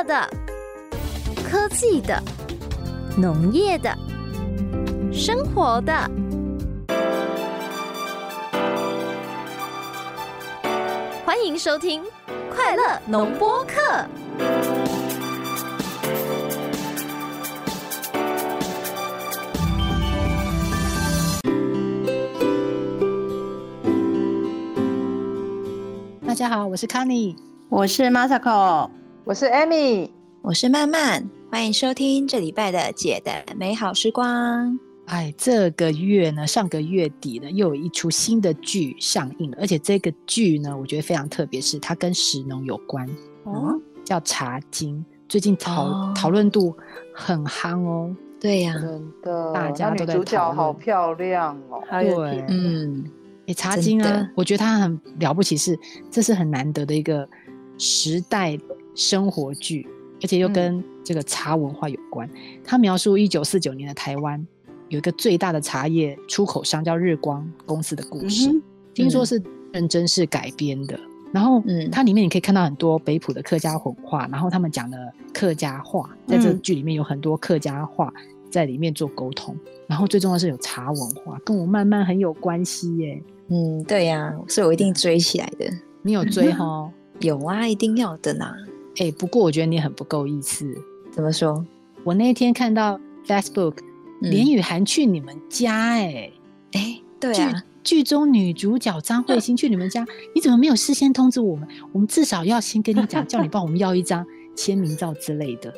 乐的、科技的、农业的、生活的。欢迎收听《快乐农播课》。大家好，我是康妮，我是 Masako，我是 Amy，我是曼曼，欢迎收听这礼拜的姐的美好时光。哎，这个月呢，上个月底呢，又有一出新的剧上映了，而且这个剧呢，我觉得非常特别，是它跟食农有关哦，叫《茶经》，最近讨讨论度很夯哦。对呀，真的，大家都在主角好漂亮哦。对，嗯。茶经啊，我觉得它很了不起，是这是很难得的一个时代生活剧，而且又跟这个茶文化有关。它描述一九四九年的台湾有一个最大的茶叶出口商叫日光公司的故事，听说是认真是改编的。然后，嗯，它里面你可以看到很多北浦的客家文化，然后他们讲的客家话，在这剧里面有很多客家话在里面做沟通。然后最重要是有茶文化，跟我慢慢很有关系耶。嗯，对呀，所以我一定追起来的。你有追哈？有啊，一定要的啦。哎，不过我觉得你很不够意思。怎么说？我那天看到 Facebook 连雨涵去你们家，哎哎，对啊，剧中女主角张慧欣去你们家，你怎么没有事先通知我们？我们至少要先跟你讲，叫你帮我们要一张签名照之类的。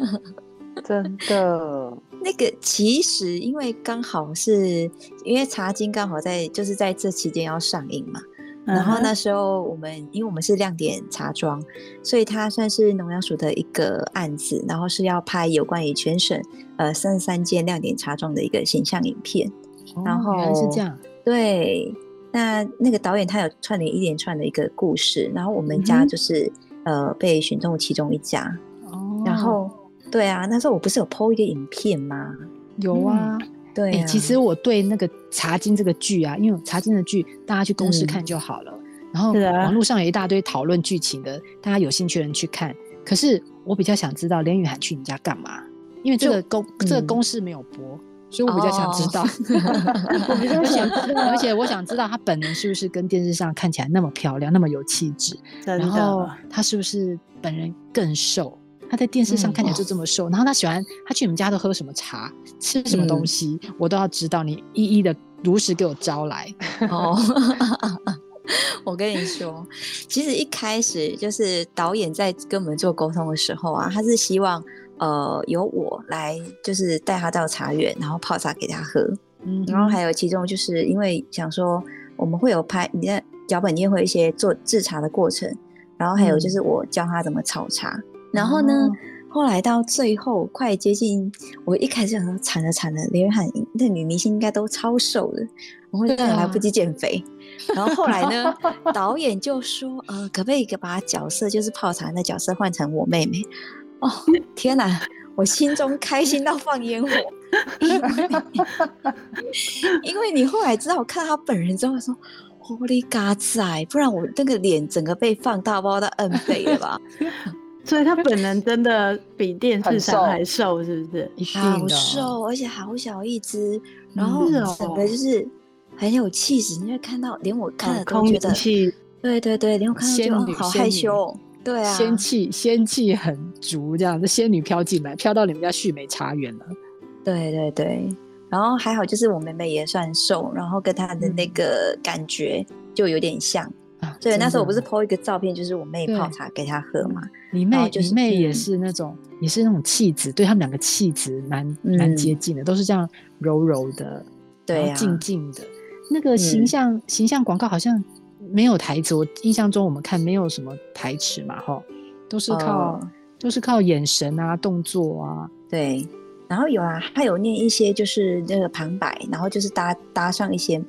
真的。那个其实因为刚好是因为茶经刚好在就是在这期间要上映嘛，然后那时候我们因为我们是亮点茶庄，所以它算是农粮署的一个案子，然后是要拍有关于全省呃三十三间亮点茶庄的一个形象影片。然后原来是这样。对，那那个导演他有串联一连串的一个故事，然后我们家就是呃被选中其中一家。哦。然后。对啊，那时候我不是有 PO 一个影片吗？有啊，对。其实我对那个《茶经》这个剧啊，因为《茶经》的剧大家去公司看就好了，然后网络上有一大堆讨论剧情的，大家有兴趣的人去看。可是我比较想知道连雨涵去你家干嘛？因为这个公这个公司没有播，所以我比较想知道。而且而且我想知道她本人是不是跟电视上看起来那么漂亮，那么有气质？然后她是不是本人更瘦？他在电视上看起来就这么瘦，然后他喜欢他去你们家都喝什么茶，吃什么东西，我都要知道。你一一的如实给我招来。哦，我跟你说，其实一开始就是导演在跟我们做沟通的时候啊，他是希望呃由我来就是带他到茶园，然后泡茶给他喝。嗯，然后还有其中就是因为想说我们会有拍你在脚本里面会有一些做制茶的过程，然后还有就是我教他怎么炒茶。然后呢？后来到最后快接近，我一开始想说惨了惨了，连喊那女明星应该都超瘦的，我会来不及减肥。然后后来呢，导演就说：“呃，可不可以把角色就是泡茶的角色换成我妹妹？”哦，天哪！我心中开心到放烟火，因为你后来知道我看到她本人之后说：“Holy God 仔！”不然我那个脸整个被放大，不知道到 N 倍了吧？所以他本人真的比电视上还瘦，是不是？好瘦，而且好小一只，然后整个就是很有气质。你会看到，连我看了都觉得，对对对，连我看到就好害羞。对啊，仙气仙气很足，这样子仙女飘进来，飘到你们家旭美茶园了。对对对，然后还好，就是我妹妹也算瘦，然后跟她的那个感觉就有点像。对，那时候我不是 po 一个照片，就是我妹泡茶给她喝嘛。你妹，你妹也是那种，也是那种气质，对他们两个气质蛮蛮接近的，都是这样柔柔的，对，静静的。那个形象形象广告好像没有台词，我印象中我们看没有什么台词嘛，哈，都是靠都是靠眼神啊，动作啊。对，然后有啊，他有念一些就是那个旁白，然后就是搭搭上一些。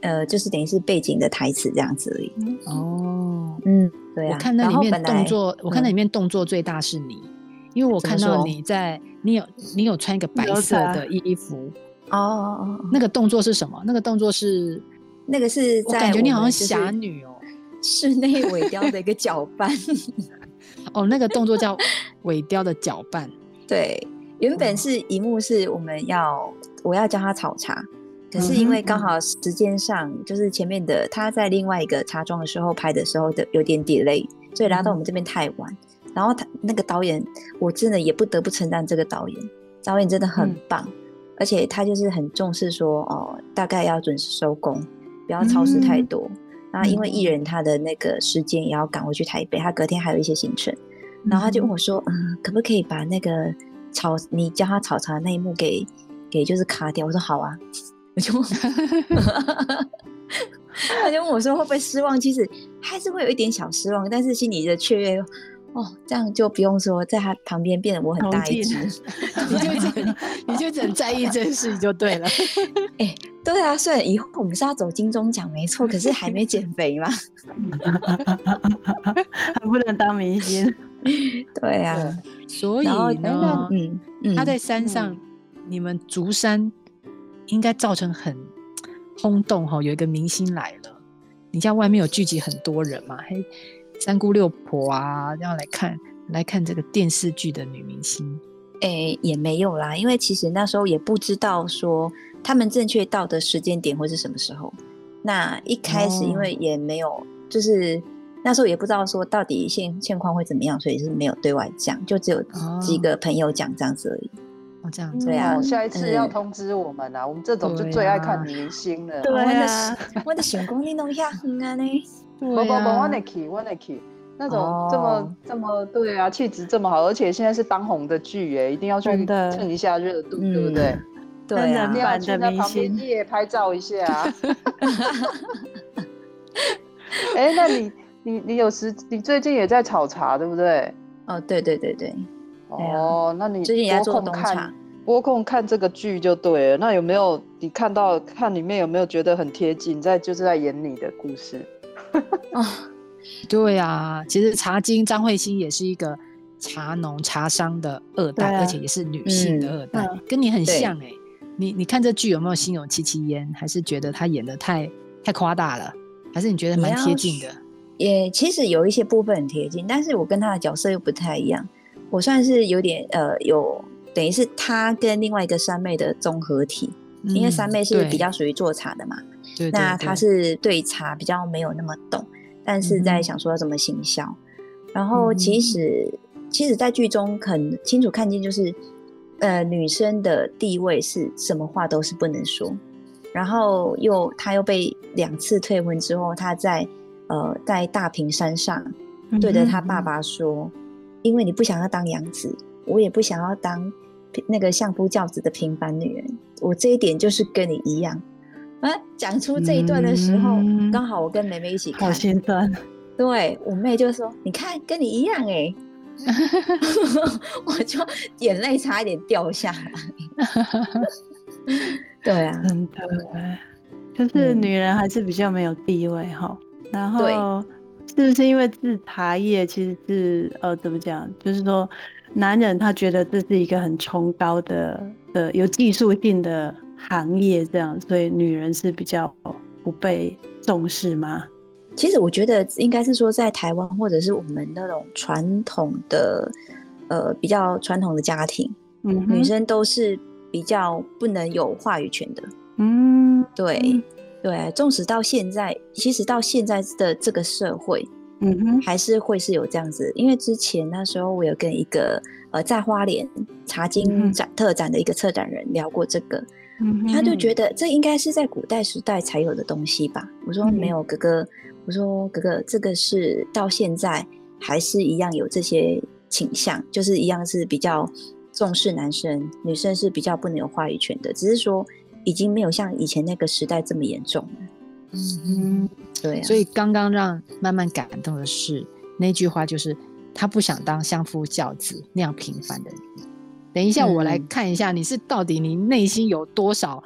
呃，就是等于是背景的台词这样子而已。哦，嗯，对啊。我看那里面动作，我看那里面动作最大是你，因为我看到你在，你有你有穿一个白色的衣服。哦。那个动作是什么？那个动作是那个是在感觉你好像侠女哦，室内尾雕的一个搅拌。哦，那个动作叫尾雕的搅拌。对，原本是一幕是我们要我要教他炒茶，可是因为刚好时间上就是前面的他在另外一个茶庄的时候拍的时候的有点 delay，所以来到我们这边太晚。然后他那个导演，我真的也不得不称赞这个导演，导演真的很棒，而且他就是很重视说哦，大概要准时收工，不要超时太多。那因为艺人他的那个时间也要赶回去台北，他隔天还有一些行程，然后他就问我说：“嗯，可不可以把那个炒你教他炒茶那一幕给给就是卡掉？”我说：“好啊。”我就 他就问我说：“会不会失望？”其实还是会有一点小失望，但是心里的雀跃。哦，这样就不用说，在他旁边变得我很大一只，你就只你就只在意这件事就对了。哎，对啊，虽然以后我们是要走金钟奖没错，可是还没减肥嘛，还不能当明星。对啊，所以呢，嗯嗯，他在山上，你们竹山应该造成很轰动哈，有一个明星来了，你家外面有聚集很多人嘛，嘿。三姑六婆啊，要来看来看这个电视剧的女明星，诶，也没有啦，因为其实那时候也不知道说他们正确到的时间点会是什么时候。那一开始因为也没有，就是那时候也不知道说到底现现况会怎么样，所以是没有对外讲，就只有几个朋友讲这样子而已。哦，这样子，对啊，下一次要通知我们啊，我们这种就最爱看明星了。对啊，我的成功你弄下很啊呢。不不不，one a k one a k 那种这么这么对啊，气质这么好，而且现在是当红的剧哎，一定要去蹭一下热度，对不对？对啊，一定要去那旁边夜拍照一下。哎，那你你你有时你最近也在炒茶，对不对？哦，对对对对。哦，那你最近也在做冬茶。播控看这个剧就对了。那有没有你看到看里面有没有觉得很贴近，在就是在演你的故事？啊，对啊，其实茶经张慧欣也是一个茶农茶商的二代，而且也是女性的二代，跟你很像哎。你你看这剧有没有心有戚戚焉？还是觉得他演的太太夸大了？还是你觉得蛮贴近的？也其实有一些部分很贴近，但是我跟他的角色又不太一样。我算是有点呃，有等于是他跟另外一个三妹的综合体，因为三妹是比较属于做茶的嘛。那他是对茶比较没有那么懂，但是在想说要怎么行销。然后其实其实，在剧中很清楚看见，就是呃女生的地位是什么话都是不能说。然后又他又被两次退婚之后，他在呃在大平山上对着他爸爸说：“因为你不想要当养子，我也不想要当那个相夫教子的平凡女人。我这一点就是跟你一样。”啊，讲出这一段的时候，刚好我跟妹妹一起看，好心酸。对我妹就说：“你看，跟你一样哎。”我就眼泪差一点掉下来。对啊，真的，就是女人还是比较没有地位哈。然后是不是因为制茶叶其实是呃怎么讲？就是说，男人他觉得这是一个很崇高的的有技术性的。行业这样，所以女人是比较不被重视吗？其实我觉得应该是说，在台湾或者是我们那种传统的，呃，比较传统的家庭，嗯，女生都是比较不能有话语权的。嗯，对对，纵使到现在，其实到现在的这个社会，嗯哼，还是会是有这样子。因为之前那时候我有跟一个呃在花莲茶经展特展的一个策展人聊过这个。他就觉得这应该是在古代时代才有的东西吧？我说没有，哥哥。我说哥哥，这个是到现在还是一样有这些倾向，就是一样是比较重视男生，女生是比较不能有话语权的。只是说已经没有像以前那个时代这么严重了。嗯，对。所以刚刚让慢慢感动的是那句话，就是他不想当相夫教子那样平凡的人。等一下，我来看一下你是到底你内心有多少，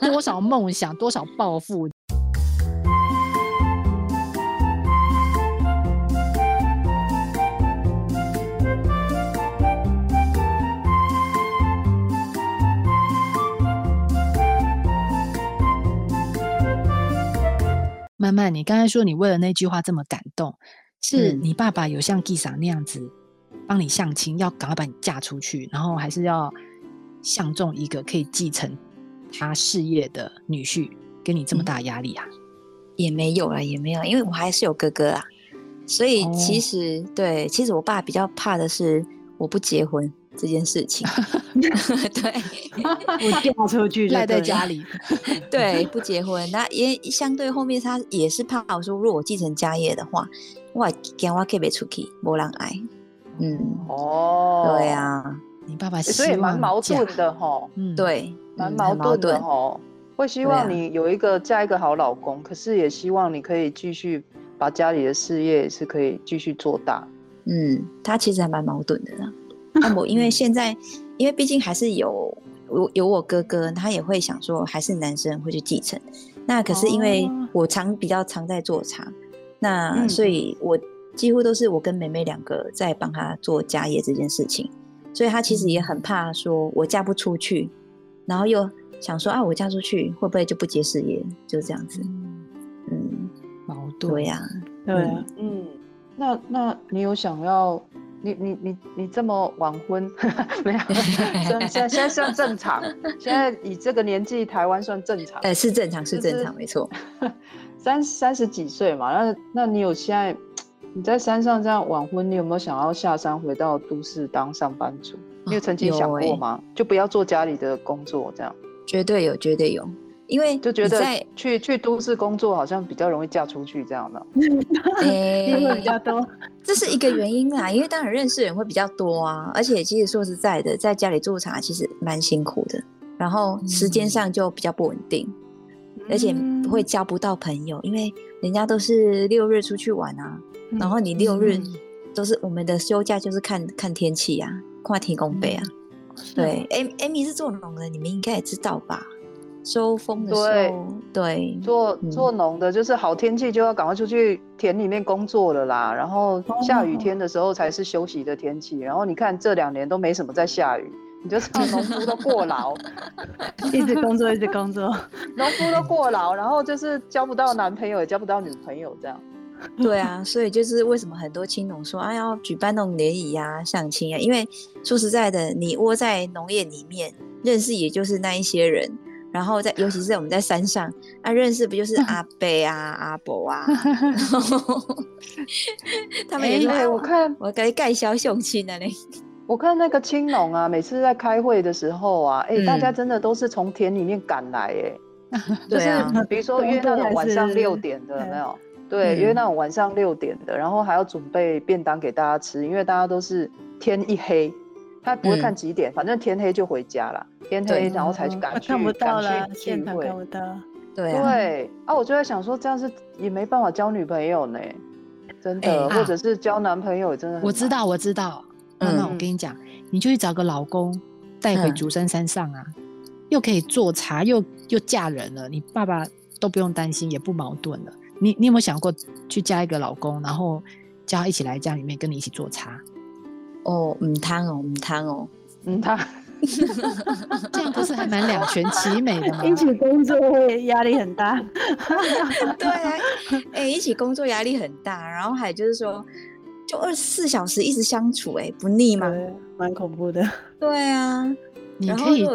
多少梦想，多少抱负。慢慢，你刚才说你为了那句话这么感动，是你爸爸有像 Gisa 那样子帮你相亲，要赶快把你嫁出去，然后还是要相中一个可以继承他事业的女婿，给你这么大压力啊？也没有啊，也没有，因为我还是有哥哥啊，所以其实对，其实我爸比较怕的是我不结婚。这件事情，对，我嫁出去赖在家里，对，不结婚，那也相对后面他也是怕我说，如果我继承家业的话，我惊我可以出去，没人爱，嗯，哦，对啊，你爸爸所以蛮矛盾的哈，嗯，对，蛮矛盾的哈，会希望你有一个嫁一个好老公，可是也希望你可以继续把家里的事业是可以继续做大，嗯，他其实还蛮矛盾的呢。那我因为现在，因为毕竟还是有有有我哥哥，他也会想说，还是男生会去继承。那可是因为我常比较常在做茶，那所以我几乎都是我跟妹妹两个在帮他做家业这件事情。所以他其实也很怕说我嫁不出去，然后又想说啊，我嫁出去会不会就不接事业？就这样子。嗯，矛盾。对呀，对，嗯，那那你有想要？你你你你这么晚婚，没有？现现现在算正常，现在以这个年纪，台湾算正常。哎，是正常，是正常，没错。三三十几岁嘛，那那你有现在你在山上这样晚婚，你有没有想要下山回到都市当上班族？你有曾经想过吗？就不要做家里的工作，这样？绝对有，绝对有。因为就觉得去去都市工作好像比较容易嫁出去这样的，机会比较多，这是一个原因啦。因为当然认识人会比较多啊，而且其实说实在的，在家里做茶其实蛮辛苦的，然后时间上就比较不稳定，而且会交不到朋友，因为人家都是六日出去玩啊，然后你六日都是我们的休假就是看看天气啊，跨天公杯啊。对，Amy 是做农的，你们应该也知道吧？收风的时候，对，做做农的，就是好天气就要赶快出去田里面工作了啦。然后下雨天的时候才是休息的天气。然后你看这两年都没什么在下雨，你就知道农夫都过劳，一直工作一直工作，农夫都过劳，然后就是交不到男朋友也交不到女朋友这样。对啊，所以就是为什么很多青农说啊要举办那种联谊啊、相亲啊，因为说实在的，你窝在农业里面认识也就是那一些人。然后在，尤其是我们在山上，啊，认识不就是阿伯啊、阿伯啊 他们也是。我看我给你介绍相亲的嘞。我看那个青农啊，每次在开会的时候啊，哎，大家真的都是从田里面赶来，哎，就是比如说约那种晚上六点的，没有？对，约那种晚上六点的，然后还要准备便当给大家吃，因为大家都是天一黑。他不会看几点，反正天黑就回家了。天黑然后才去赶去看不到了，聚会。看不到。对对啊，我就在想说，这样是也没办法交女朋友呢，真的，或者是交男朋友真的。我知道，我知道。那我跟你讲，你就去找个老公带回竹山山上啊，又可以做茶，又又嫁人了，你爸爸都不用担心，也不矛盾了。你你有没有想过去嫁一个老公，然后叫他一起来家里面跟你一起做茶？哦，唔贪哦，唔贪哦，唔贪，这样不是还蛮两全其美的吗？一起工作会压力很大，对啊，哎，一起工作压力很大，然后还就是说，就二十四小时一直相处，哎，不腻吗？蛮恐怖的。对啊，你可以，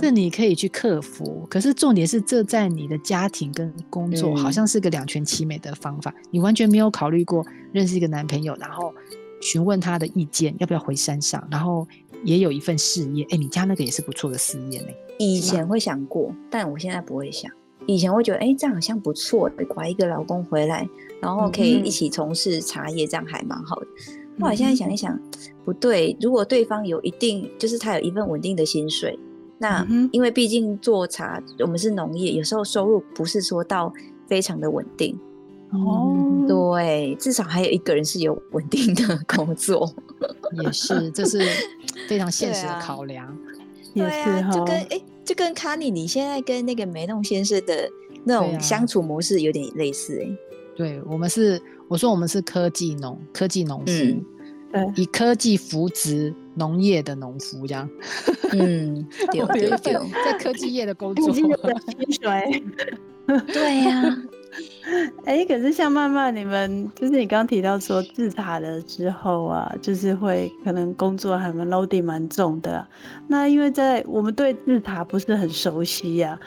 这你可以去克服。可是重点是，这在你的家庭跟工作好像是个两全其美的方法，你完全没有考虑过认识一个男朋友，然后。询问他的意见，要不要回山上？然后也有一份事业。哎，你家那个也是不错的事业呢。以前会想过，但我现在不会想。以前会觉得，哎，这样好像不错，拐一个老公回来，然后可以一起从事茶叶，这样还蛮好的。后来现在想一想，不对。如果对方有一定，就是他有一份稳定的薪水，那因为毕竟做茶，我们是农业，有时候收入不是说到非常的稳定。哦，对，至少还有一个人是有稳定的 工作，也是，这是非常现实的考量。对啊，就跟哎，就跟卡尼你现在跟那个梅弄先生的那种相处模式有点类似哎。对，我们是我说我们是科技农，科技农夫，对，以科技扶植农业的农夫这样。嗯，对 对对，在科技业的工作，薪水。对呀。哎，可是像曼曼，你们就是你刚刚提到说自查了之后啊，就是会可能工作还蛮 loading 蛮重的。那因为在我们对自查不是很熟悉呀，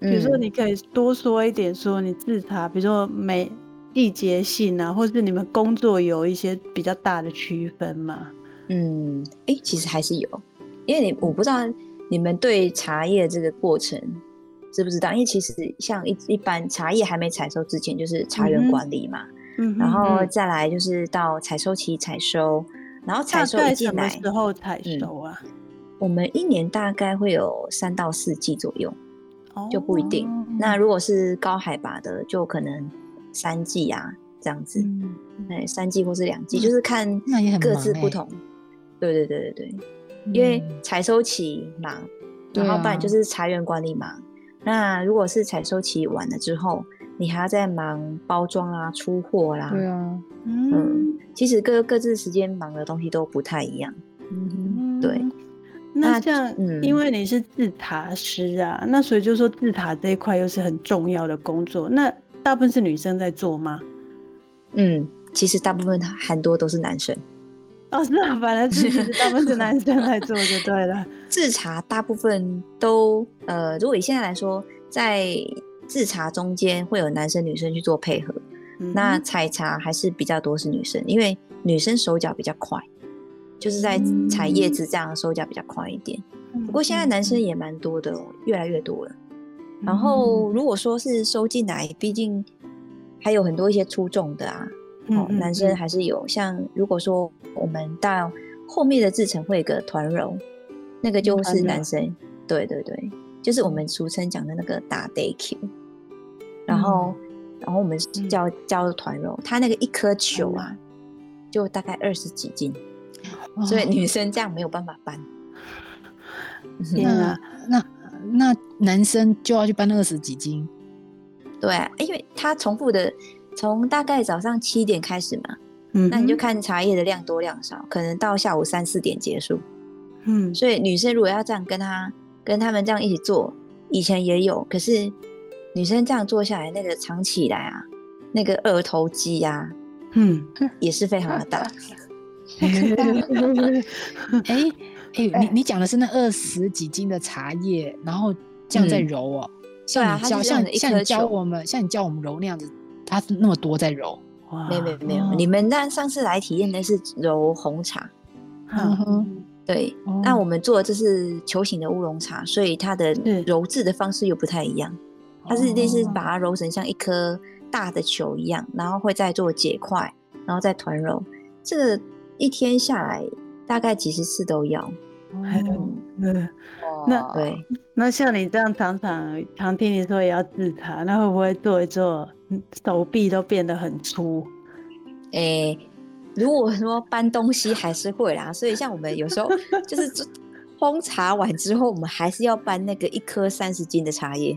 比如说你可以多说一点，说你自查，比如说每季节性啊，或是你们工作有一些比较大的区分吗？嗯，哎，其实还是有，因为你我不知道你们对茶叶这个过程。知不知道？因为其实像一一般茶叶还没采收之前，就是茶园管理嘛，嗯，然后再来就是到采收期采收，然后采收进来什么时候采收啊？我们一年大概会有三到四季左右，就不一定。那如果是高海拔的，就可能三季啊这样子，哎，三季或是两季，就是看各自不同。对对对对对，因为采收期忙，然后不然就是茶园管理忙。那如果是采收期晚了之后，你还要在忙包装啊、出货啦。对啊，嗯，其实各各自时间忙的东西都不太一样。嗯，对。那像，因为你是制塔师啊，那所以就说制塔这一块又是很重要的工作。那大部分是女生在做吗？嗯，其实大部分很多都是男生。哦，是啊，反正其实 大部分是男生来做就对了。制茶大部分都呃，如果以现在来说，在制茶中间会有男生女生去做配合，那采茶还是比较多是女生，因为女生手脚比较快，就是在采叶子这样手脚比较快一点。不过现在男生也蛮多的，越来越多了。然后如果说是收进来，毕竟还有很多一些出众的啊。哦，男生还是有像，如果说我们到后面的制成会有个团揉，那个就是男生，对对对，就是我们俗称讲的那个打 day Q，然后然后我们叫叫团揉，它那个一颗球啊，就大概二十几斤，所以女生这样没有办法搬。那那那男生就要去搬二十几斤，对，因为他重复的。从大概早上七点开始嘛，嗯，那你就看茶叶的量多量少，可能到下午三四点结束，嗯，所以女生如果要这样跟他跟他们这样一起做，以前也有，可是女生这样做下来，那个藏起来啊，那个二头肌呀，嗯，也是非常的大。哎哎，你你讲的是那二十几斤的茶叶，然后这样在揉哦，像你教像像你教我们像你教我们揉那样子。它是那么多在揉，没有没有没有，你们那上次来体验的是揉红茶，对，那我们做的这是球形的乌龙茶，所以它的揉制的方式又不太一样，它是类似把它揉成像一颗大的球一样，然后会再做结块，然后再团揉，这个一天下来大概几十次都要。嗯，那对，那像你这样常常常听你说也要自查，那会不会做一做手臂都变得很粗？诶，如果说搬东西还是会啦，所以像我们有时候 就是烘茶完之后，我们还是要搬那个一颗三十斤的茶叶。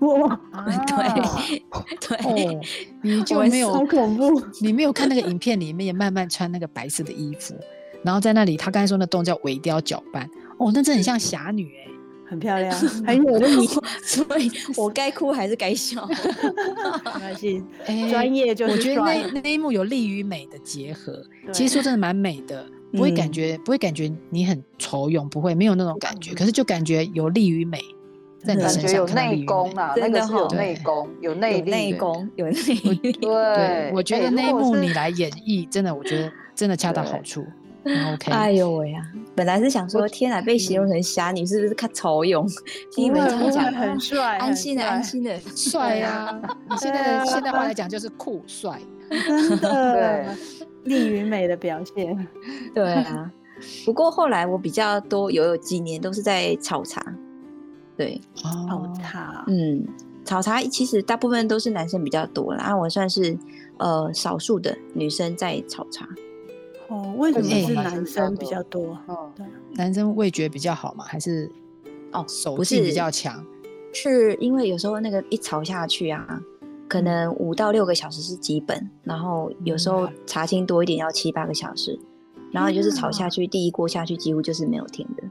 哇，对 对，你就没有好恐怖，你没有看那个影片里面慢慢穿那个白色的衣服。然后在那里，他刚才说那动叫尾雕搅拌，哦，那真的很像侠女哎，很漂亮，很有力。所以 我该哭还是该笑？没关系，专业就是我觉得那那一幕有利于美的结合，其实说真的蛮美的，不会感觉不会感觉你很愁勇，不会没有那种感觉，可是就感觉有利于美在你身上。有内功啊，那个是有内功，有内力，内功有内力。对，我觉得那一幕你来演绎，真的，我觉得真的恰到好处。OK，哎呦喂呀！本来是想说，天哪，被形容成侠女是不是看丑勇？听你们这样讲，很帅，安心的，安心的，帅呀！现在的现代话来讲就是酷帅，真的，力与美的表现。对啊，不过后来我比较多有有几年都是在炒茶，对，炒茶，嗯，炒茶其实大部分都是男生比较多啦，我算是呃少数的女生在炒茶。哦，为什么是男生比较多？哦，对，男生味觉比较好嘛，还是哦手劲比较强？是因为有时候那个一炒下去啊，可能五到六个小时是基本，然后有时候茶青多一点要七八个小时，然后就是炒下去，第一锅下去几乎就是没有停的，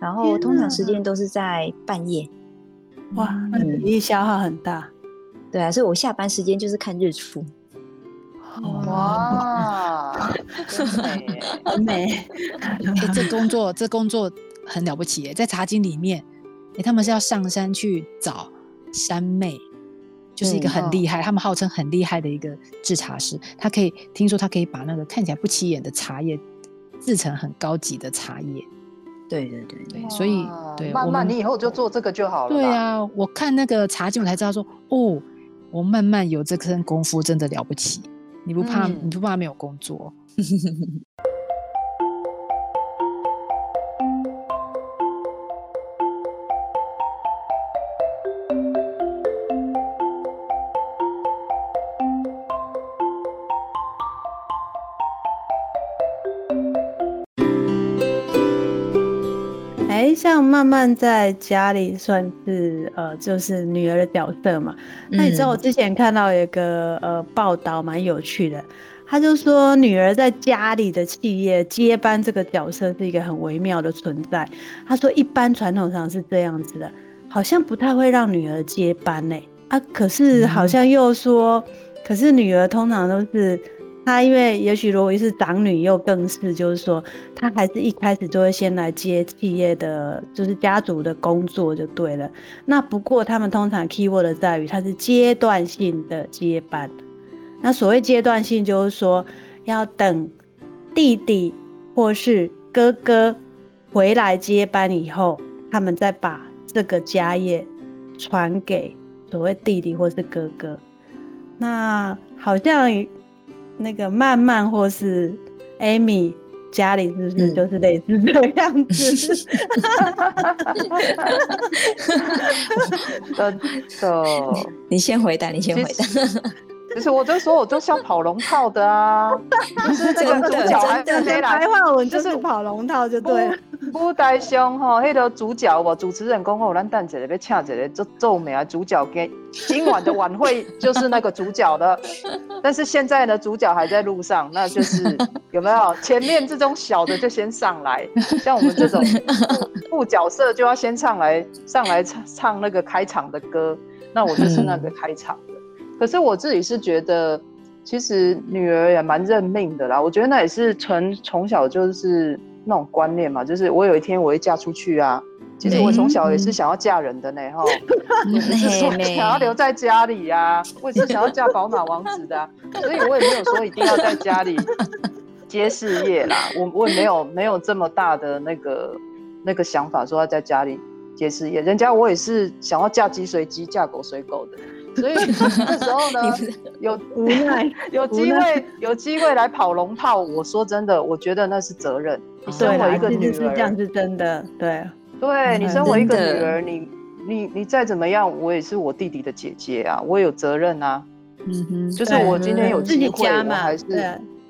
然后通常时间都是在半夜。哇，那体力消耗很大。对啊，所以我下班时间就是看日出。哇，很美，这工作这工作很了不起耶，在茶经里面，哎，他们是要上山去找山妹，就是一个很厉害，他们号称很厉害的一个制茶师，他可以听说他可以把那个看起来不起眼的茶叶制成很高级的茶叶。对对对对，所以对，慢慢你以后就做这个就好了。对啊，我看那个茶经我才知道说，哦，我慢慢有这身功夫真的了不起。你不怕？你不怕没有工作？慢慢在家里算是呃，就是女儿的角色嘛。那你知道我之前看到一个呃报道，蛮有趣的。他就说，女儿在家里的企业接班这个角色是一个很微妙的存在。他说，一般传统上是这样子的，好像不太会让女儿接班呢。啊，可是好像又说，可是女儿通常都是。她因为也许如果是长女，又更是就是说，她还是一开始就会先来接企业的，就是家族的工作就对了。那不过他们通常 keyword 在于，它是阶段性的接班。那所谓阶段性，就是说要等弟弟或是哥哥回来接班以后，他们再把这个家业传给所谓弟弟或是哥哥。那好像。那个曼曼或是 Amy 家里是不是就是类似这样子？你先回答，你先回答。其实我就说，我就像跑龙套的啊，就是这个主角还是谁来？白话文就是跑龙套就对了。不带凶哈，那个主角我主持人讲好，咱等一下要请一个做做名啊主角给今晚的晚会就是那个主角的，但是现在呢主角还在路上，那就是有没有前面这种小的就先上来，像我们这种副角色就要先上来上来唱唱那个开场的歌，那我就是那个开场的。可是我自己是觉得，其实女儿也蛮认命的啦，我觉得那也是从从小就是。那种观念嘛，就是我有一天我会嫁出去啊。其实我从小也是想要嫁人的呢，哈，不是说想要留在家里呀，我也是想要嫁宝马王子的，所以我也没有说一定要在家里接事业啦。我我也没有没有这么大的那个那个想法，说要在家里接事业。人家我也是想要嫁鸡随鸡，嫁狗随狗的。所以那时候呢，有无奈，有机会，有机会来跑龙套。我说真的，我觉得那是责任。你身为一个女儿，这样是真的。对，对你身为一个女儿，你你你再怎么样，我也是我弟弟的姐姐啊，我有责任啊。嗯哼，就是我今天有机会，我还是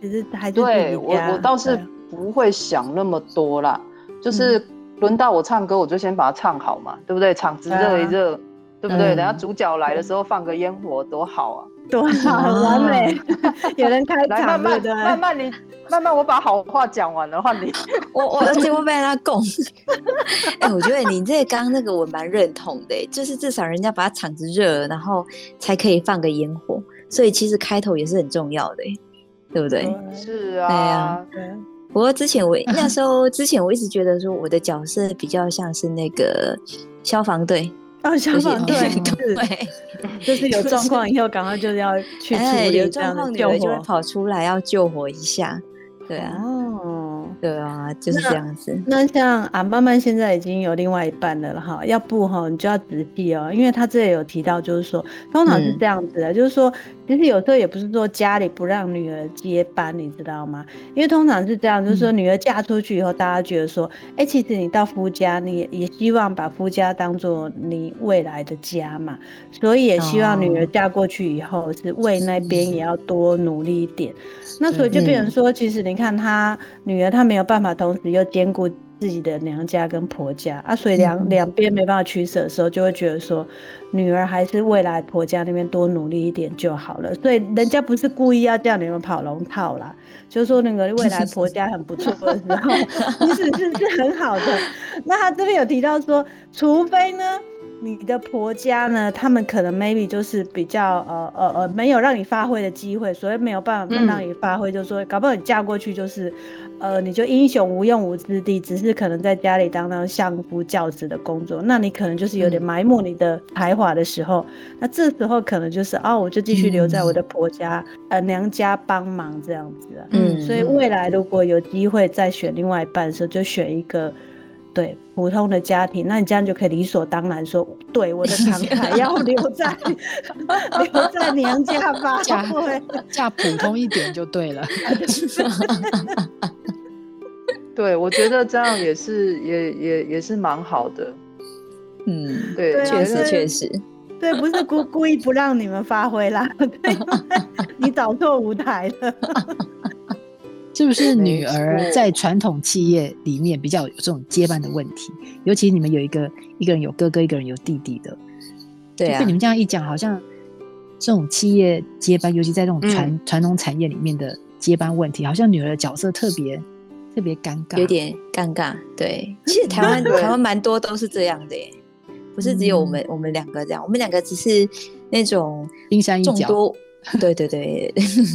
其实还是对我我倒是不会想那么多啦。就是轮到我唱歌，我就先把它唱好嘛，对不对？场子热一热。对不对？等下主角来的时候放个烟火多好啊！多 好，很完美。有人开场，慢慢慢慢你慢慢我把好话讲完了，换你。我我而且我被他拱。哎，我觉得你这刚刚那个我蛮认同的，就是至少人家把场子热了，然后才可以放个烟火，所以其实开头也是很重要的，对不对？是啊。对啊。不过之前我那时候之前我一直觉得说我的角色比较像是那个消防队。到消防队，对，就是有状况以后，赶快就是要去处理这样的救火，就会跑出来要救火一下，对啊。对啊，就是这样子。那像啊，慢慢现在已经有另外一半了哈，要不哈，你就要仔细哦，因为他这里有提到，就是说通常是这样子的，就是说其实有时候也不是说家里不让女儿接班，你知道吗？因为通常是这样，就是说女儿嫁出去以后，大家觉得说，哎，其实你到夫家，你也也希望把夫家当做你未来的家嘛，所以也希望女儿嫁过去以后是为那边也要多努力一点。那所以就变成说，其实你看他女儿，她没有办法同时又兼顾自己的娘家跟婆家啊，所以两两边没办法取舍的时候，就会觉得说，女儿还是未来婆家那边多努力一点就好了。所以人家不是故意要叫你们跑龙套啦，就是说那个未来婆家很不错的时候，不 是是是很好的。那他这边有提到说，除非呢。你的婆家呢，他们可能 maybe 就是比较呃呃呃没有让你发挥的机会，所以没有办法让你发挥，就是说搞不好你嫁过去就是，呃你就英雄无用武之地，只是可能在家里当当相夫教子的工作，那你可能就是有点埋没你的才华的时候，那这时候可能就是哦我就继续留在我的婆家呃娘家帮忙这样子，嗯，所以未来如果有机会再选另外一半的时候，就选一个。对普通的家庭，那你这样就可以理所当然说，对我的 长台要留在 留在娘家吧，嫁嫁普通一点就对了。对，我觉得这样也是也也也是蛮好的。嗯，对，确实确实，对，不是故故意不让你们发挥啦，你找错舞台了。是不是女儿在传统企业里面比较有这种接班的问题？尤其你们有一个一个人有哥哥，一个人有弟弟的，对啊。被你们这样一讲，好像这种企业接班，尤其在这种传传统产业里面的接班问题，好像女儿的角色特别特别尴尬，有点尴尬。对，其实台湾台湾蛮多都是这样的，不是只有我们我们两个这样，我们两个只是那种冰山一角。对对对，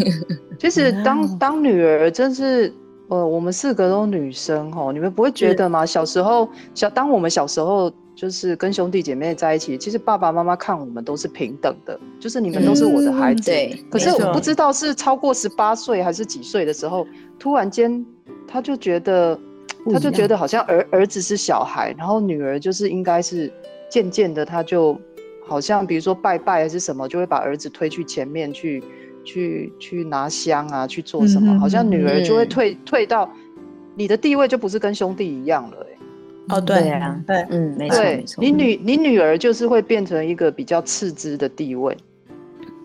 其实当当女儿真是，呃，我们四个都女生哦，你们不会觉得吗？小时候小，当我们小时候就是跟兄弟姐妹在一起，其实爸爸妈妈看我们都是平等的，就是你们都是我的孩子。对。可是我不知道是超过十八岁还是几岁的时候，突然间他就觉得，他就觉得好像儿儿子是小孩，然后女儿就是应该是渐渐的他就。好像比如说拜拜还是什么，就会把儿子推去前面去，去去拿香啊，去做什么？好像女儿就会退退到你的地位就不是跟兄弟一样了，哎。哦，对啊，对，嗯，没错，没错。你女你女儿就是会变成一个比较次之的地位。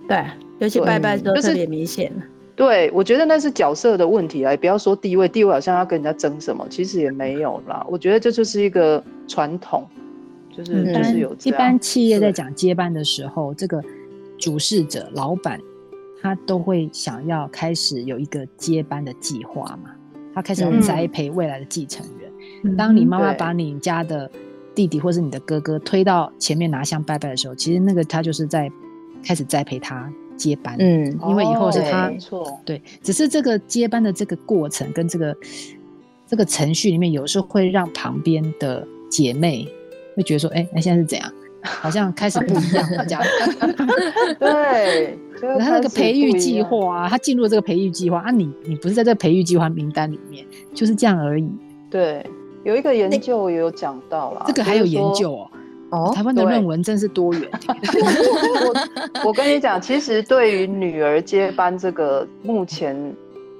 对，尤其拜拜时候特别明显。对，我觉得那是角色的问题啊，不要说地位，地位好像要跟人家争什么，其实也没有啦。我觉得这就是一个传统。就是就是有一般企业在讲接班的时候，这个主事者、老板，他都会想要开始有一个接班的计划嘛。他开始要栽培未来的继承人。当你妈妈把你家的弟弟或是你的哥哥推到前面拿香拜拜的时候，其实那个他就是在开始栽培他接班。嗯，因为以后是他错对，只是这个接班的这个过程跟这个这个程序里面，有时候会让旁边的姐妹。会觉得说，哎，那现在是怎样？好像开始不一样了，这样。对，他那个培育计划啊，他进入了这个培育计划啊，你你不是在这个培育计划名单里面，就是这样而已。对，有一个研究也有讲到了，这个还有研究哦。哦，台湾的论文真是多元。我 我跟你讲，其实对于女儿接班这个，目前。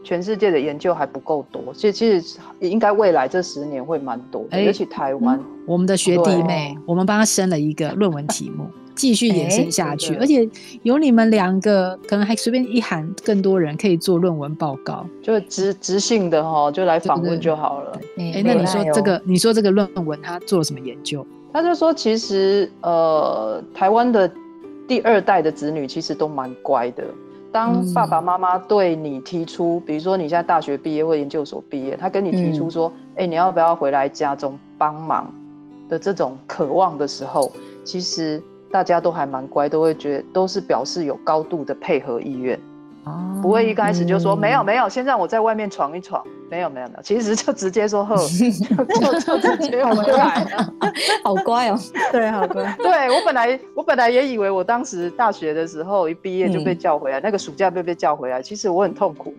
全世界的研究还不够多，所以其实应该未来这十年会蛮多，尤其台湾。我们的学弟妹，我们帮他生了一个论文题目，继续延伸下去。而且有你们两个，可能还随便一喊，更多人可以做论文报告，就直直性的哈，就来访问就好了。哎，那你说这个，你说这个论文他做了什么研究？他就说，其实呃，台湾的第二代的子女其实都蛮乖的。当爸爸妈妈对你提出，比如说你现在大学毕业或研究所毕业，他跟你提出说，哎，你要不要回来家中帮忙的这种渴望的时候，其实大家都还蛮乖，都会觉得都是表示有高度的配合意愿。不会一开始就说没有没有，先让我在外面闯一闯。没有没有没有，其实就直接说呵，就就直接回来了，好乖哦。对，好乖。对我本来我本来也以为我当时大学的时候一毕业就被叫回来，那个暑假被被叫回来，其实我很痛苦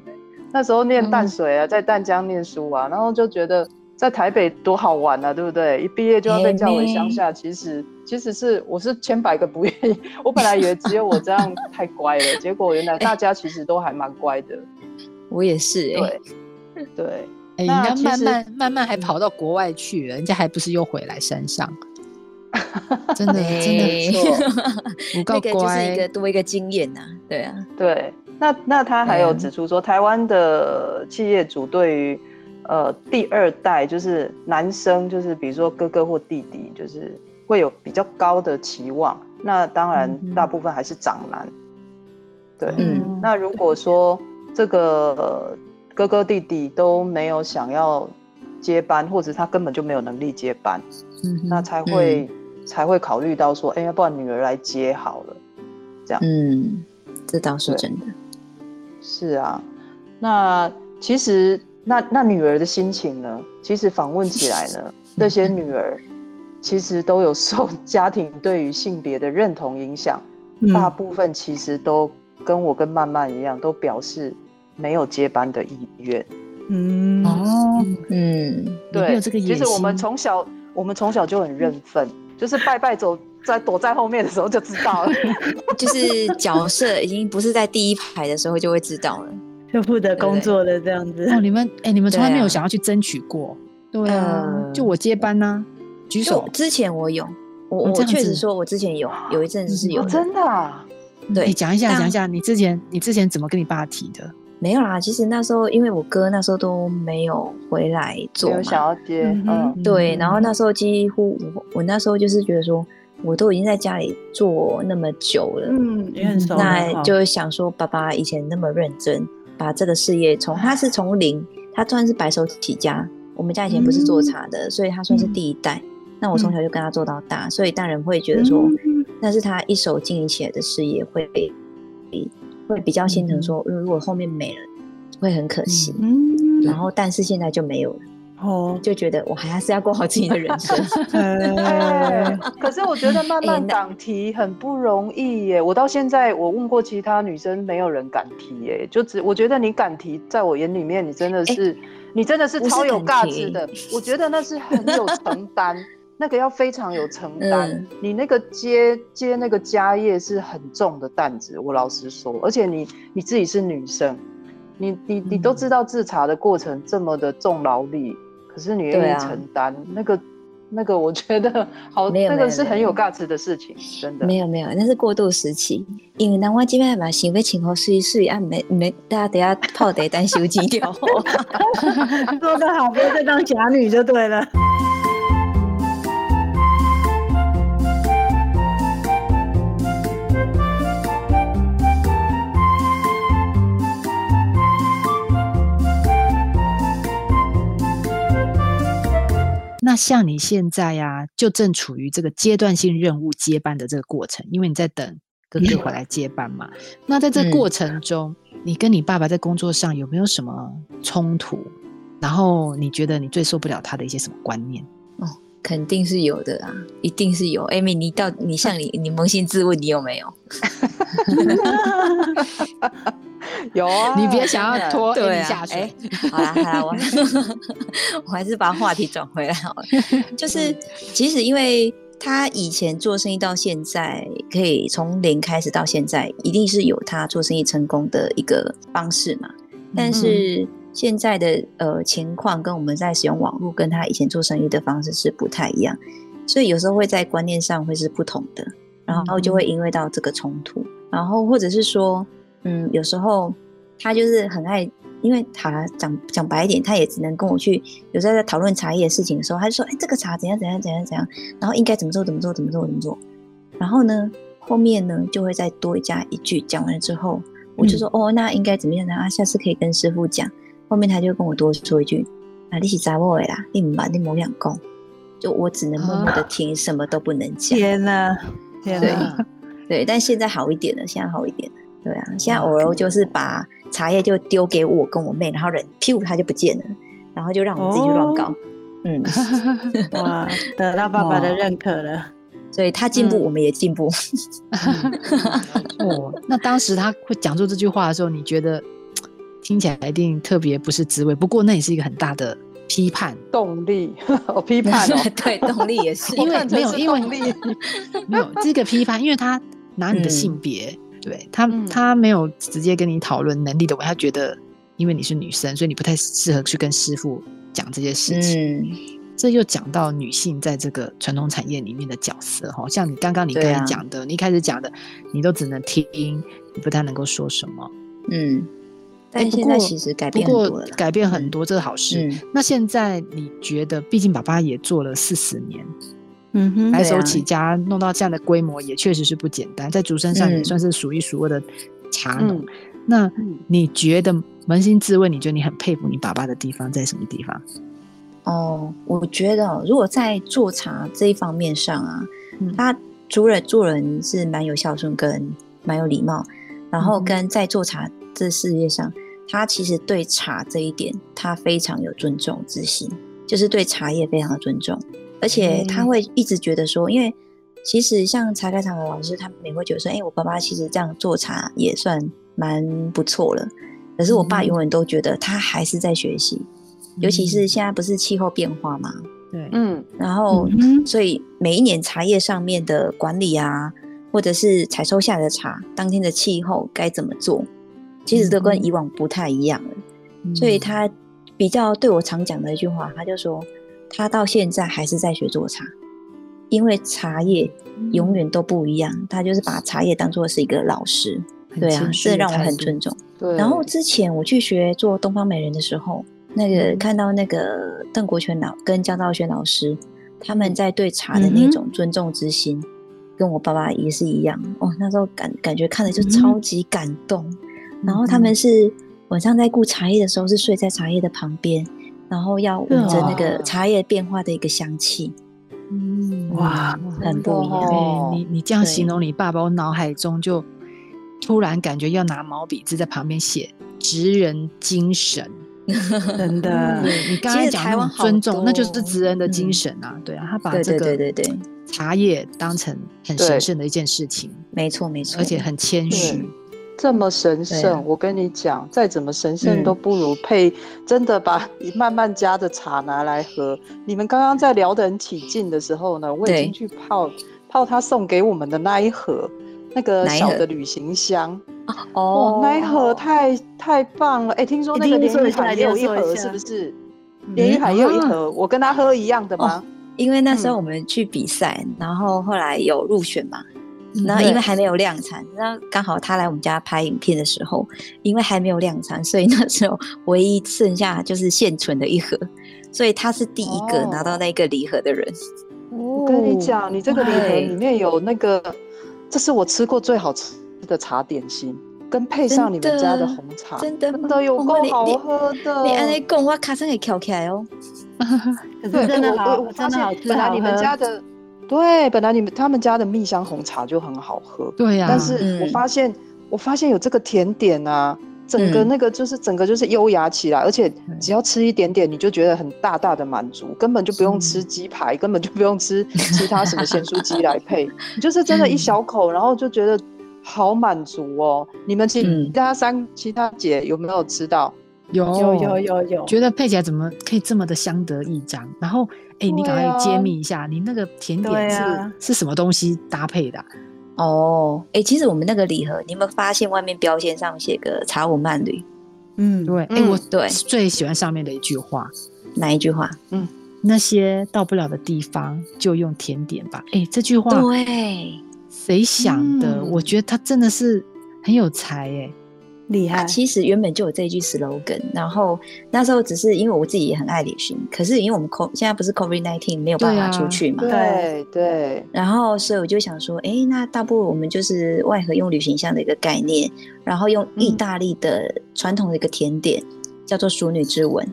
那时候念淡水啊，在淡江念书啊，然后就觉得。在台北多好玩啊，对不对？一毕业就要被叫回乡下，其实其实是我是千百个不愿意。我本来以为只有我这样太乖了，结果原来大家其实都还蛮乖的。我也是，对对。哎，人家慢慢慢慢还跑到国外去了，人家还不是又回来山上？真的真的不够乖，就是一个多一个经验呐。对啊，对。那那他还有指出说，台湾的企业主对于呃，第二代就是男生，就是比如说哥哥或弟弟，就是会有比较高的期望。那当然，大部分还是长男。对，嗯。那如果说这个哥哥弟弟都没有想要接班，或者他根本就没有能力接班，那才会才会考虑到说，哎，要不然女儿来接好了，这样。嗯，这倒是真的。是啊，那其实那那女儿的心情呢？其实访问起来呢，这些女儿其实都有受 家庭对于性别的认同影响，大部分其实都跟我跟曼曼一样，都表示没有接班的意愿。嗯。哦，嗯，对，这个其实我们从小我们从小就很认份，就是拜拜走在躲在后面的时候就知道了，就是角色已经不是在第一排的时候就会知道了，就负责工作的这样子。哦，你们哎，你们从来没有想要去争取过？对啊，就我接班呢，举手。之前我有，我我确实说我之前有有一阵子是有，真的。啊。对，讲一下讲一下，你之前你之前怎么跟你爸提的？没有啦，其实那时候因为我哥那时候都没有回来做嘛，想要接，嗯，对，然后那时候几乎我我那时候就是觉得说，我都已经在家里做那么久了，嗯，也很熟，那就想说爸爸以前那么认真，把这个事业从他是从零，他算是白手起家，我们家以前不是做茶的，所以他算是第一代，那我从小就跟他做到大，所以大人会觉得说，那是他一手经营起来的事业会被。会比较心疼，说如果后面没了，会很可惜。嗯，然后但是现在就没有了，哦，就觉得我还是要过好自己的人生。可是我觉得慢慢敢提很不容易耶。我到现在我问过其他女生，没有人敢提耶。就只我觉得你敢提，在我眼里面你真的是，你真的是超有价值的。我觉得那是很有承担。那个要非常有承担，你那个接接那个家业是很重的担子。我老实说，而且你你自己是女生，你你你都知道制茶的过程这么的重劳力，可是你愿意承担那个那个，我觉得好，那个是很有价值的事情，真的。没有没有，那是过渡时期，因为那我这边嘛行为情况试一试啊，没没，大家等下泡得单休几掉。说的好，不要再当假女就对了。那像你现在呀，就正处于这个阶段性任务接班的这个过程，因为你在等哥哥回来接班嘛。那在这过程中，你跟你爸爸在工作上有没有什么冲突？然后你觉得你最受不了他的一些什么观念？哦，肯定是有的啊，一定是有。Amy，你到你像你，你扪心自问，你有没有？有啊，你别想要拖你下水。好啦好啦，我 我还是把话题转回来好了。就是其实因为他以前做生意到现在，可以从零开始到现在，一定是有他做生意成功的一个方式嘛。但是现在的呃情况跟我们在使用网络，跟他以前做生意的方式是不太一样，所以有时候会在观念上会是不同的，然后就会因为到这个冲突，然后或者是说。嗯，有时候他就是很爱，因为他讲讲白一点，他也只能跟我去。有时候在讨论茶叶的事情的时候，他就说：“哎，这个茶怎样怎样怎样怎样，然后应该怎么做怎么做怎么做怎么做。”然后呢，后面呢就会再多加一句。讲完了之后，我就说：“哦，那应该怎么样呢？啊，下次可以跟师傅讲。”后面他就跟我多说一句：“啊，你是杂货啦，你唔把你冇两公。”就我只能默默的听，什么都不能讲。天哪，天哪，对，但现在好一点了，现在好一点了。对啊，现在偶尔就是把茶叶就丢给我跟我妹，然后人屁股，它就不见了，然后就让我们自己去乱搞。嗯，哇，得到爸爸的认可了，所以他进步，我们也进步。哦，那当时他会讲出这句话的时候，你觉得听起来一定特别不是滋味。不过那也是一个很大的批判动力，哦，批判哦，对，动力也是，因为没有，因为没有这个批判，因为他拿你的性别。对他，他没有直接跟你讨论能力的他觉得因为你是女生，所以你不太适合去跟师傅讲这些事情。这又讲到女性在这个传统产业里面的角色哈，像你刚刚你刚才讲的，你一开始讲的，你都只能听，你不太能够说什么。嗯，但现在其实改变很多了，改变很多，这是好事。那现在你觉得，毕竟爸爸也做了四十年。嗯哼，白手起家弄到这样的规模也确实是不简单，在竹山上也算是数一数二的茶农。那你觉得扪心自问，你觉得你很佩服你爸爸的地方在什么地方？哦，我觉得如果在做茶这一方面上啊，他除了做人是蛮有孝顺跟蛮有礼貌，然后跟在做茶这世界上，他其实对茶这一点他非常有尊重之心，就是对茶叶非常的尊重，而且他会一直觉得说，因为其实像茶开厂的老师，他们也会觉得说，哎，我爸爸其实这样做茶也算蛮不错了，可是我爸永远都觉得他还是在学习。尤其是现在不是气候变化嘛，对，嗯，然后所以每一年茶叶上面的管理啊，或者是采收下来的茶，当天的气候该怎么做，其实都跟以往不太一样了。所以他比较对我常讲的一句话，他就说他到现在还是在学做茶，因为茶叶永远都不一样，他就是把茶叶当做是一个老师，对啊，这让我很尊重。对，然后之前我去学做东方美人的时候。那个看到那个邓国权老跟江兆轩老师，他们在对茶的那种尊重之心，跟我爸爸也是一样哦。那时候感感觉看了就超级感动。然后他们是晚上在顾茶叶的时候，是睡在茶叶的旁边，然后要闻着那个茶叶变化的一个香气。嗯，哇，很不一样。你你这样形容你爸爸，我脑海中就突然感觉要拿毛笔字在旁边写职人精神。真的，你刚才讲尊重，那就是职人的精神啊！对啊，他把这个对对对对茶叶当成很神圣的一件事情，没错没错，而且很谦虚，这么神圣，我跟你讲，再怎么神圣都不如配真的把你 慢慢加的茶拿来喝。你们刚刚在聊得很起劲的时候呢，我已经去泡泡他送给我们的那一盒那个小的旅行箱。哦，那一盒太太棒了！哎，听说那个连玉海也有一盒，是不是？连玉海也有一盒，我跟他喝一样的吗？因为那时候我们去比赛，然后后来有入选嘛，然后因为还没有量产，然后刚好他来我们家拍影片的时候，因为还没有量产，所以那时候唯一剩下就是现存的一盒，所以他是第一个拿到那个礼盒的人。我跟你讲，你这个礼盒里面有那个，这是我吃过最好吃。的茶点心，跟配上你们家的红茶，真的真的有够好喝的。你安尼讲，我卡声也翘起来哦。对，真的好，真的好。本来你们家的，对，本来你们他们家的蜜香红茶就很好喝。对呀。但是我发现，我发现有这个甜点啊，整个那个就是整个就是优雅起来，而且只要吃一点点，你就觉得很大大的满足，根本就不用吃鸡排，根本就不用吃 其他什么咸酥鸡来配，你就是真的一小口，然后就觉得。好满足哦！你们其他三其他姐有没有吃到？有有有有有，觉得配起来怎么可以这么的相得益彰？然后，哎，你赶快揭秘一下，你那个甜点是是什么东西搭配的？哦，哎，其实我们那个礼盒，你有没有发现外面标签上写个茶舞伴侣？嗯，对，哎，我对最喜欢上面的一句话，哪一句话？嗯，那些到不了的地方就用甜点吧。哎，这句话对。谁想的？我觉得他真的是很有才哎，厉害。其实原本就有这一句 slogan，然后那时候只是因为我自己也很爱旅行，可是因为我们 co 现在不是 covid nineteen 没有办法出去嘛，对对。然后所以我就想说，哎，那大不如我们就是外盒用旅行箱的一个概念，然后用意大利的传统的一个甜点叫做淑女之吻，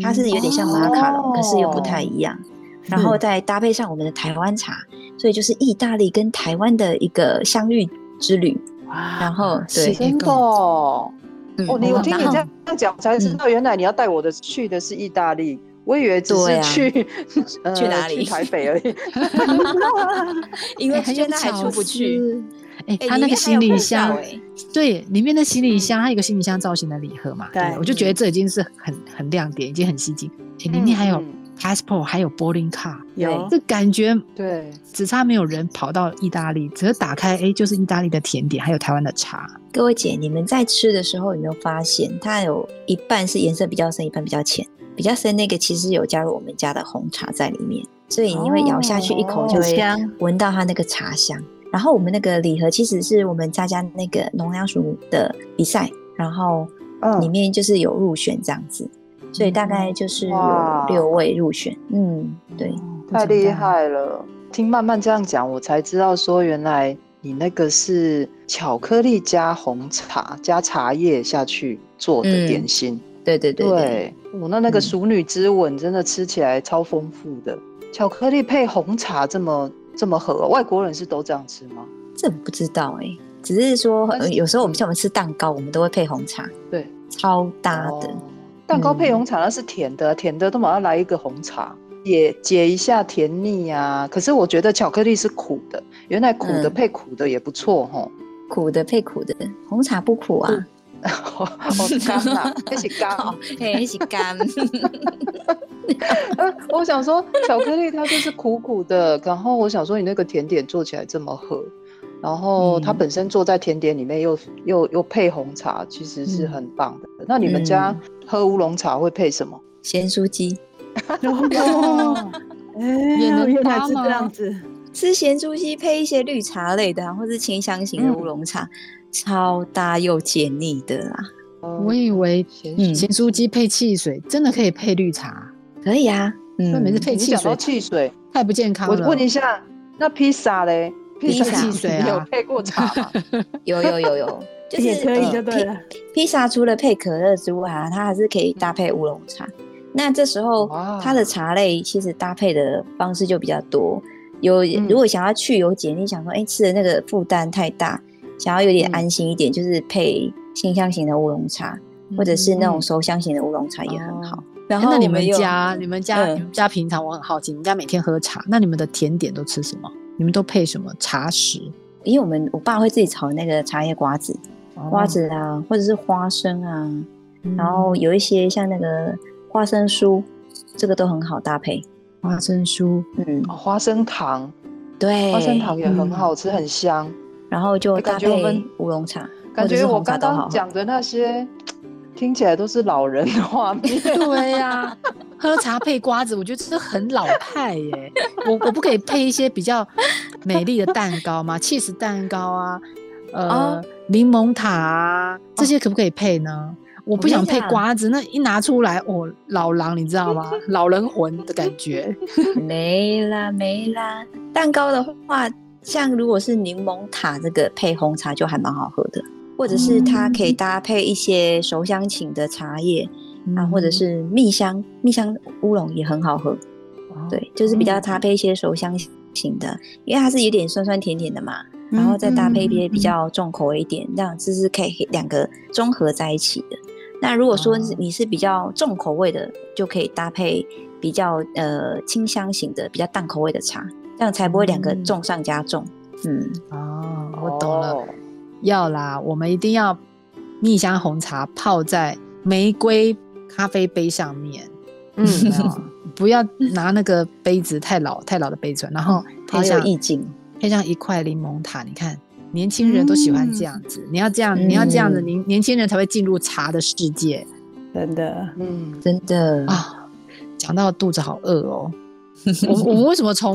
它是有点像马卡龙，可是又不太一样。然后再搭配上我们的台湾茶，所以就是意大利跟台湾的一个相遇之旅。哇！然后对，真的哦，你我听你这样讲才知道，原来你要带我的去的是意大利，我以为只是去去哪里去台北而已。因为现在还出不去。哎，他那个行李箱，对，里面的行李箱，它有个行李箱造型的礼盒嘛？对，我就觉得这已经是很很亮点，已经很吸睛。哎，里面还有。Passport 还有 boarding car，有这感觉，对，只差没有人跑到意大利，只是打开，哎，就是意大利的甜点，还有台湾的茶。各位姐，你们在吃的时候有没有发现，它有一半是颜色比较深，一半比较浅？比较深那个其实有加入我们家的红茶在里面，所以你会咬下去一口就会闻到它那个茶香。然后我们那个礼盒其实是我们家家那个农粮署的比赛，然后里面就是有入选这样子。所以大概就是有六位入选，嗯，对，太厉害了。听慢慢这样讲，我才知道说原来你那个是巧克力加红茶加茶叶下去做的点心。对对对，对我那那个熟女之吻真的吃起来超丰富的，巧克力配红茶这么这么合？外国人是都这样吃吗？这不知道哎，只是说有时候我们像我们吃蛋糕，我们都会配红茶，对，超搭的。蛋糕配红茶那是甜的，甜的都马上来一个红茶，也解一下甜腻啊。可是我觉得巧克力是苦的，原来苦的配苦的也不错哈。苦的配苦的，红茶不苦啊。好 干啊，一起干，嘿，一起干。我想说，巧克力它就是苦苦的，然后我想说，你那个甜点做起来这么喝，然后它本身做在甜点里面又又又配红茶，其实是很棒的。那你们家喝乌龙茶会配什么？咸酥鸡。哦，原来是这样子。吃咸猪鸡配一些绿茶类的，或是清香型的乌龙茶，超搭又解腻的啦。我以为咸酥鸡配汽水真的可以配绿茶，可以啊。嗯，每次配汽水，汽水太不健康了。我问一下，那披萨嘞？披萨汽水有配过茶吗？有有有有，就是可以就对了。披萨除了配可乐之外，它还是可以搭配乌龙茶。那这时候它的茶类其实搭配的方式就比较多。有，如果想要去油解腻，想说，哎，吃的那个负担太大，想要有点安心一点，就是配清香型的乌龙茶，或者是那种熟香型的乌龙茶也很好。然后，那你们家，你们家，你们家平常我很好奇，你们家每天喝茶，那你们的甜点都吃什么？你们都配什么茶食？因为我们我爸会自己炒那个茶叶瓜子，瓜子啊，或者是花生啊，然后有一些像那个花生酥，这个都很好搭配。花生酥，嗯，花生糖，对，花生糖也很好吃，很香。然后就搭配乌龙茶，感觉我刚刚讲的那些 听起来都是老人的画面。对呀，喝茶配瓜子，我觉得这很老派耶。我我不可以配一些比较美丽的蛋糕吗？cheese 蛋糕啊，呃，柠檬塔啊，这些可不可以配呢？我不想配瓜子，那一拿出来，哦，老狼，你知道吗？老人魂的感觉。没啦没啦，蛋糕的话，像如果是柠檬塔这个配红茶就还蛮好喝的，或者是它可以搭配一些熟香型的茶叶啊，或者是蜜香蜜香乌龙也很好喝。对，就是比较搭配一些熟香型的，因为它是有点酸酸甜甜的嘛，然后再搭配一些比较重口味一点，这样就是可以两个综合在一起的。那如果说你是比较重口味的，就可以搭配比较呃清香型的、比较淡口味的茶，这样才不会两个重上加重。嗯，哦，我懂了，要啦，我们一定要蜜香红茶泡在玫瑰咖啡杯上面。嗯，不要拿那个杯子太老太老的杯子，然后配上意境，配上一块柠檬塔，你看。年轻人都喜欢这样子，你要这样，你要这样子，年年轻人才会进入茶的世界。真的，嗯，真的啊，讲到肚子好饿哦。我我们为什么从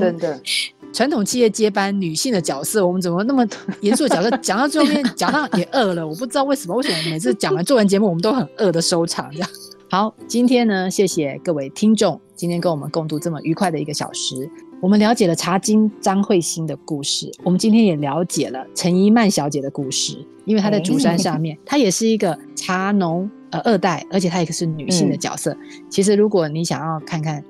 传统企业接班女性的角色，我们怎么那么 严肃的角色，讲到最后面讲到也饿了？我不知道为什么，为什么每次讲完做完节目，我们都很饿的收场这样。好，今天呢，谢谢各位听众，今天跟我们共度这么愉快的一个小时。我们了解了茶经张慧欣的故事，我们今天也了解了陈怡曼小姐的故事。因为她在竹山上面，她也是一个茶农呃二代，而且她也是女性的角色。其实如果你想要看看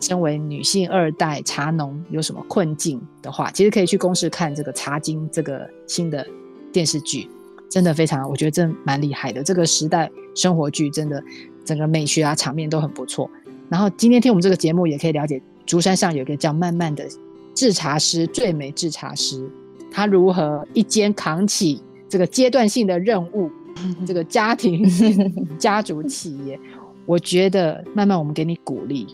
身为女性二代茶农有什么困境的话，其实可以去公视看这个茶经这个新的电视剧，真的非常，我觉得真蛮厉害的。这个时代生活剧真的整个美学啊场面都很不错。然后今天听我们这个节目，也可以了解。竹山上有一个叫慢慢的制茶师，最美制茶师，他如何一肩扛起这个阶段性的任务，这个家庭 家族企业，我觉得慢慢，我们给你鼓励，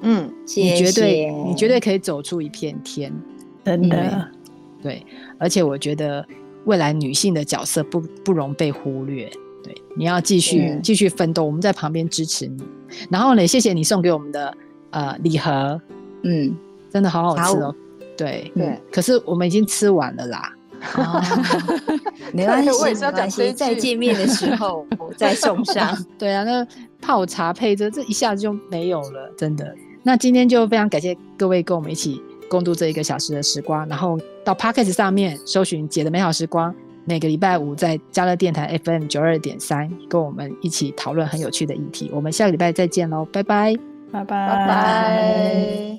嗯，你绝对你绝对可以走出一片天，真的，对，而且我觉得未来女性的角色不不容被忽略，对，你要继续继续奋斗，我们在旁边支持你，然后呢，谢谢你送给我们的。呃，礼盒，嗯，真的好好吃哦。对对，可是我们已经吃完了啦。没关系，没关系，再见面的时候 再送上。对啊，那泡茶配着，这一下子就没有了，真的。那今天就非常感谢各位跟我们一起共度这一个小时的时光，然后到 p o c k e t 上面搜寻“姐的美好时光”，每个礼拜五在加乐电台 FM 九二点三，跟我们一起讨论很有趣的议题。我们下个礼拜再见喽，拜拜。